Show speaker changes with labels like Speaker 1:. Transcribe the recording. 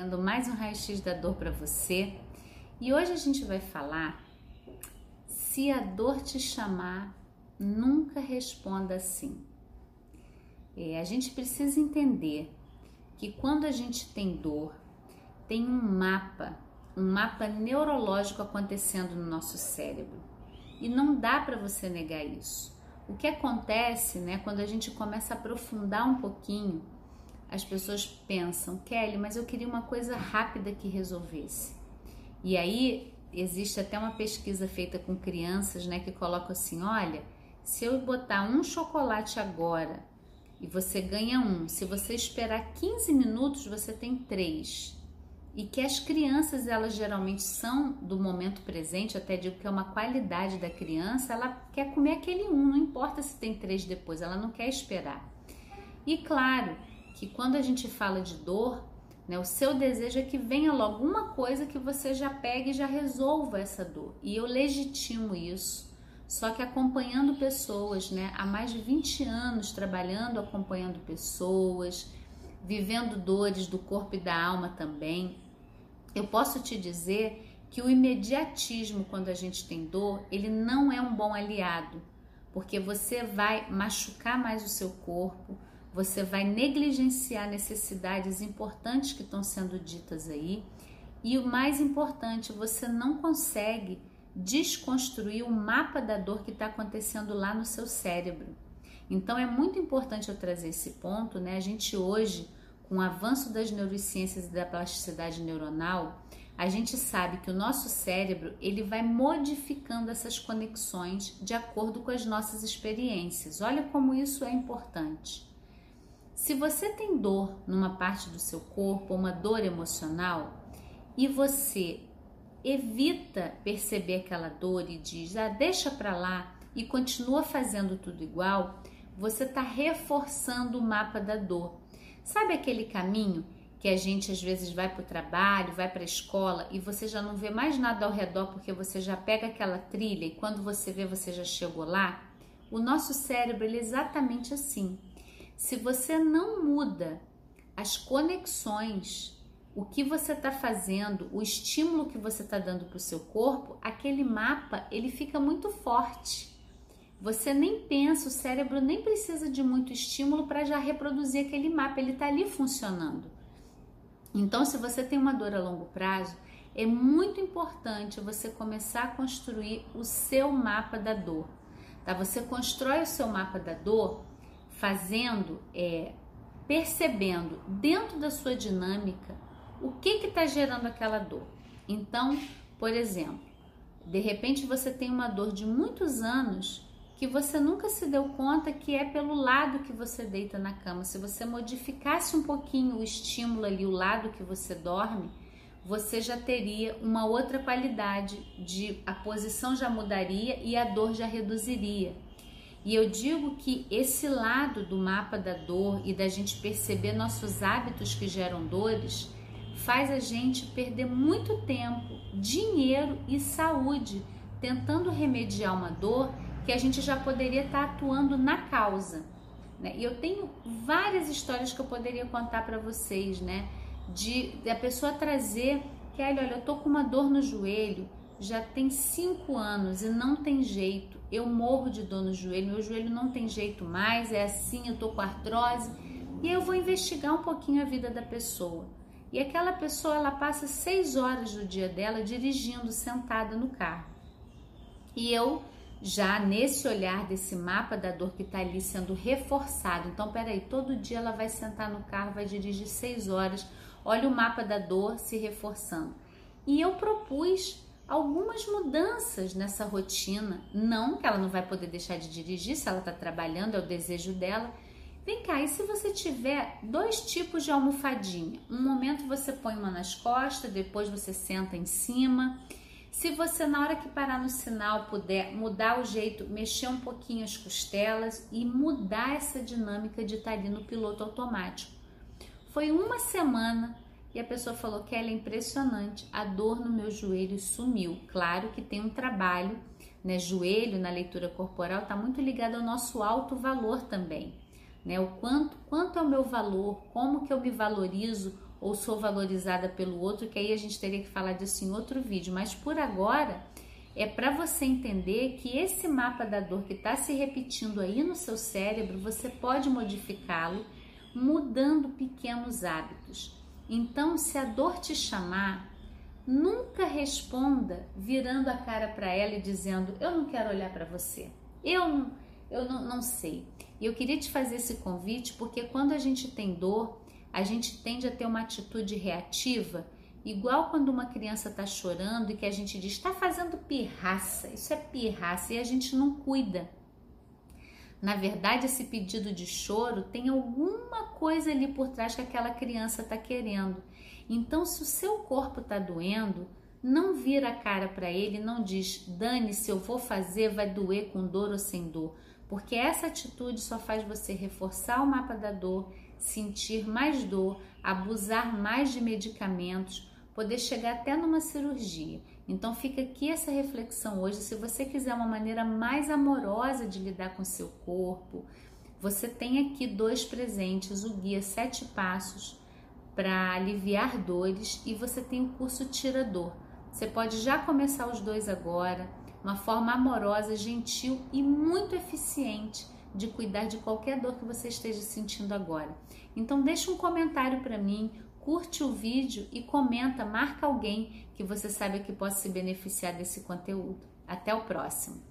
Speaker 1: chegando mais um raio-x da dor para você. E hoje a gente vai falar se a dor te chamar, nunca responda sim. É, a gente precisa entender que quando a gente tem dor, tem um mapa, um mapa neurológico acontecendo no nosso cérebro. E não dá para você negar isso. O que acontece, né, quando a gente começa a aprofundar um pouquinho, as pessoas pensam, Kelly, mas eu queria uma coisa rápida que resolvesse. E aí existe até uma pesquisa feita com crianças, né, que coloca assim, olha, se eu botar um chocolate agora e você ganha um, se você esperar 15 minutos, você tem três. E que as crianças, elas geralmente são do momento presente, até digo que é uma qualidade da criança, ela quer comer aquele um, não importa se tem três depois, ela não quer esperar. E claro, que quando a gente fala de dor, né, o seu desejo é que venha logo uma coisa que você já pegue e já resolva essa dor. E eu legitimo isso. Só que acompanhando pessoas, né, há mais de 20 anos trabalhando, acompanhando pessoas, vivendo dores do corpo e da alma também, eu posso te dizer que o imediatismo quando a gente tem dor, ele não é um bom aliado, porque você vai machucar mais o seu corpo, você vai negligenciar necessidades importantes que estão sendo ditas aí. E o mais importante, você não consegue desconstruir o mapa da dor que está acontecendo lá no seu cérebro. Então é muito importante eu trazer esse ponto, né? A gente hoje, com o avanço das neurociências e da plasticidade neuronal, a gente sabe que o nosso cérebro ele vai modificando essas conexões de acordo com as nossas experiências. Olha como isso é importante. Se você tem dor numa parte do seu corpo, uma dor emocional, e você evita perceber aquela dor e diz, ah, deixa para lá e continua fazendo tudo igual, você está reforçando o mapa da dor. Sabe aquele caminho que a gente às vezes vai para o trabalho, vai para a escola e você já não vê mais nada ao redor porque você já pega aquela trilha e quando você vê você já chegou lá? O nosso cérebro é exatamente assim. Se você não muda as conexões, o que você está fazendo, o estímulo que você está dando para o seu corpo, aquele mapa ele fica muito forte. Você nem pensa, o cérebro nem precisa de muito estímulo para já reproduzir aquele mapa, ele está ali funcionando. Então, se você tem uma dor a longo prazo, é muito importante você começar a construir o seu mapa da dor. Tá? Você constrói o seu mapa da dor fazendo, é, percebendo dentro da sua dinâmica o que está gerando aquela dor. Então, por exemplo, de repente você tem uma dor de muitos anos que você nunca se deu conta que é pelo lado que você deita na cama. Se você modificasse um pouquinho o estímulo ali, o lado que você dorme, você já teria uma outra qualidade de a posição já mudaria e a dor já reduziria. E eu digo que esse lado do mapa da dor e da gente perceber nossos hábitos que geram dores faz a gente perder muito tempo, dinheiro e saúde tentando remediar uma dor que a gente já poderia estar atuando na causa. Né? E eu tenho várias histórias que eu poderia contar para vocês, né? De, de a pessoa trazer que, olha, eu tô com uma dor no joelho, já tem cinco anos e não tem jeito. Eu morro de dor no joelho, meu joelho não tem jeito mais, é assim, eu tô com artrose. E eu vou investigar um pouquinho a vida da pessoa. E aquela pessoa, ela passa seis horas do dia dela dirigindo, sentada no carro. E eu já nesse olhar desse mapa da dor que está ali sendo reforçado. Então, peraí, todo dia ela vai sentar no carro, vai dirigir seis horas. Olha o mapa da dor se reforçando. E eu propus algumas mudanças nessa rotina. Não que ela não vai poder deixar de dirigir se ela está trabalhando, é o desejo dela. Vem cá, e se você tiver dois tipos de almofadinha? Um momento você põe uma nas costas, depois você senta em cima. Se você, na hora que parar no sinal, puder mudar o jeito, mexer um pouquinho as costelas e mudar essa dinâmica de estar ali no piloto automático. Foi uma semana e a pessoa falou que ela é impressionante, a dor no meu joelho sumiu. Claro que tem um trabalho, né? Joelho na leitura corporal está muito ligado ao nosso alto valor também, né? O quanto, quanto é o meu valor, como que eu me valorizo, ou sou valorizada pelo outro, que aí a gente teria que falar disso em outro vídeo. Mas por agora é para você entender que esse mapa da dor que está se repetindo aí no seu cérebro, você pode modificá-lo mudando pequenos hábitos. Então, se a dor te chamar, nunca responda virando a cara para ela e dizendo: Eu não quero olhar para você, eu, não, eu não, não sei. E eu queria te fazer esse convite porque quando a gente tem dor, a gente tende a ter uma atitude reativa Igual quando uma criança está chorando e que a gente diz, está fazendo pirraça, isso é pirraça, e a gente não cuida. Na verdade, esse pedido de choro tem alguma coisa ali por trás que aquela criança está querendo. Então, se o seu corpo está doendo, não vira a cara para ele, não diz, dane-se, eu vou fazer, vai doer com dor ou sem dor. Porque essa atitude só faz você reforçar o mapa da dor, sentir mais dor, abusar mais de medicamentos, poder chegar até numa cirurgia. Então fica aqui essa reflexão hoje, se você quiser uma maneira mais amorosa de lidar com seu corpo, você tem aqui dois presentes, o guia Sete Passos para aliviar dores e você tem o curso Tirador. Você pode já começar os dois agora, uma forma amorosa, gentil e muito eficiente de cuidar de qualquer dor que você esteja sentindo agora. Então deixa um comentário para mim, curte o vídeo e comenta, marca alguém que você sabe que possa se beneficiar desse conteúdo. Até o próximo!